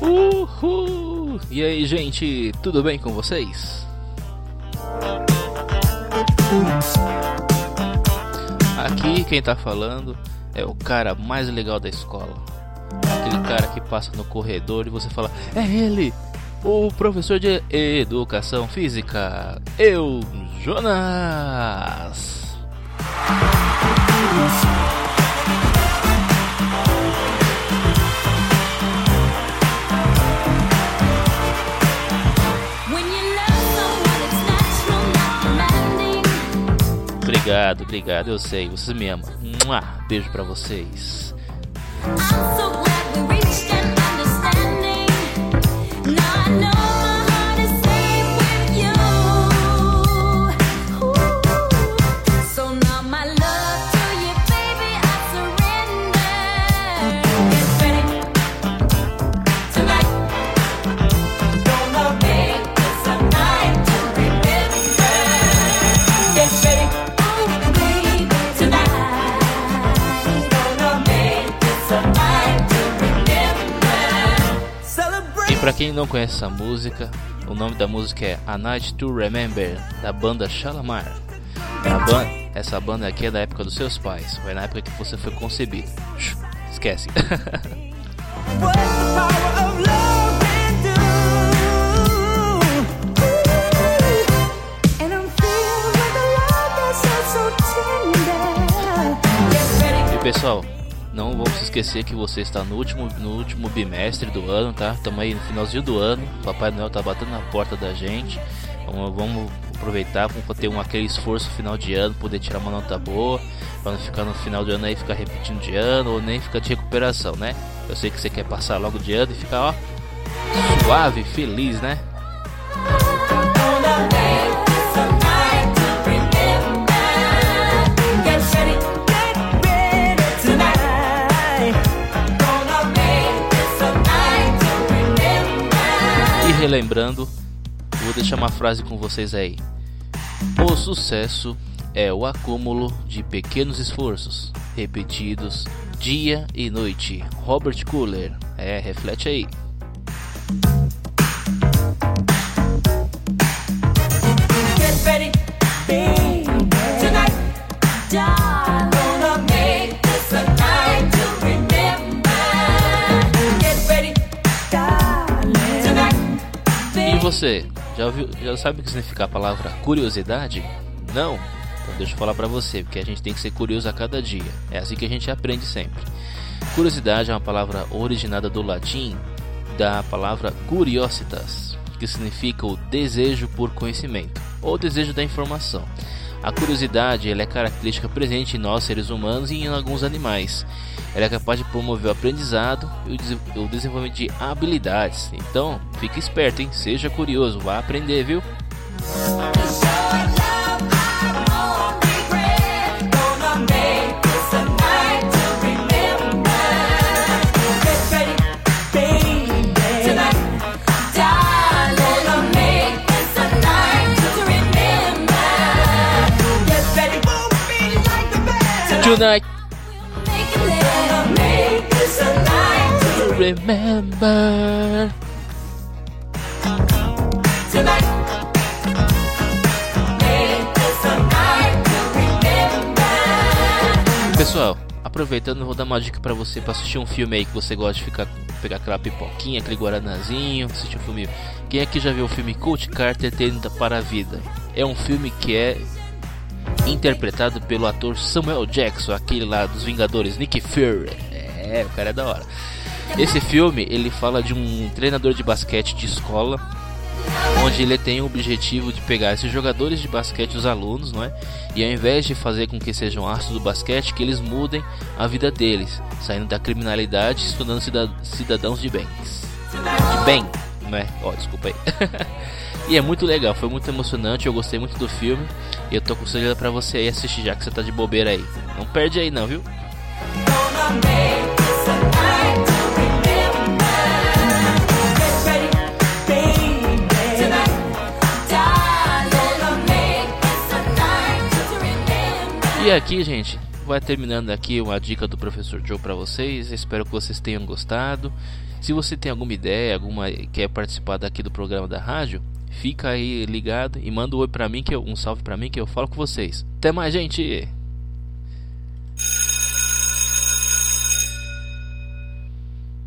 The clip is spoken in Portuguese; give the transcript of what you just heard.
Uhul! E aí, gente, tudo bem com vocês? Aqui quem tá falando é o cara mais legal da escola. Aquele cara que passa no corredor e você fala: "É ele, o professor de educação física, eu, Jonas". Obrigado, obrigado, eu sei, vocês me amam. Beijo pra vocês. Pra quem não conhece essa música, o nome da música é A Night to Remember, da banda Shalamar. Ban essa banda aqui é da época dos seus pais, foi na época que você foi concebido. Esquece. E pessoal, não vamos esquecer que você está no último, no último bimestre do ano, tá? Estamos aí no finalzinho do ano. Papai Noel tá batendo na porta da gente. Vamos, vamos aproveitar, vamos ter um, aquele esforço final de ano, poder tirar uma nota boa, para não ficar no final de ano aí ficar repetindo de ano ou nem ficar de recuperação, né? Eu sei que você quer passar logo de ano e ficar, ó, suave, feliz, né? Relembrando, vou deixar uma frase com vocês aí. O sucesso é o acúmulo de pequenos esforços repetidos dia e noite. Robert Cooler. É, reflete aí. Você, já ouviu, já sabe o que significa a palavra curiosidade? Não? Então deixa eu falar pra você, porque a gente tem que ser curioso a cada dia. É assim que a gente aprende sempre. Curiosidade é uma palavra originada do latim da palavra curiositas, que significa o desejo por conhecimento ou desejo da informação. A curiosidade é característica presente em nós seres humanos e em alguns animais. Ela é capaz de promover o aprendizado e o desenvolvimento de habilidades. Então, fique esperto, hein? Seja curioso, vá aprender, viu? Tonight remember. Pessoal, aproveitando, vou dar uma dica pra você pra assistir um filme aí que você gosta de ficar pegar aquela pipoquinha, aquele guaranazinho, assistir um filme. Quem aqui já viu o filme Coach Carter Tenda para a Vida? É um filme que é interpretado pelo ator Samuel Jackson, aquele lá dos Vingadores, Nick Fury. É, o cara é da hora. Esse filme, ele fala de um treinador de basquete de escola onde ele tem o objetivo de pegar esses jogadores de basquete, os alunos, não é? E ao invés de fazer com que sejam astros do basquete, que eles mudem a vida deles, saindo da criminalidade, se tornando cida- cidadãos de bens. De bem, não é? Ó, desculpa aí. e é muito legal, foi muito emocionante, eu gostei muito do filme. E eu tô aconselhando pra você aí assistir já que você tá de bobeira aí. Não perde aí não, viu? E aqui, gente, vai terminando aqui uma dica do professor Joe para vocês. Espero que vocês tenham gostado. Se você tem alguma ideia, alguma quer participar daqui do programa da rádio, fica aí ligado e manda um oi para mim que eu, um salve para mim que eu falo com vocês. Até mais, gente.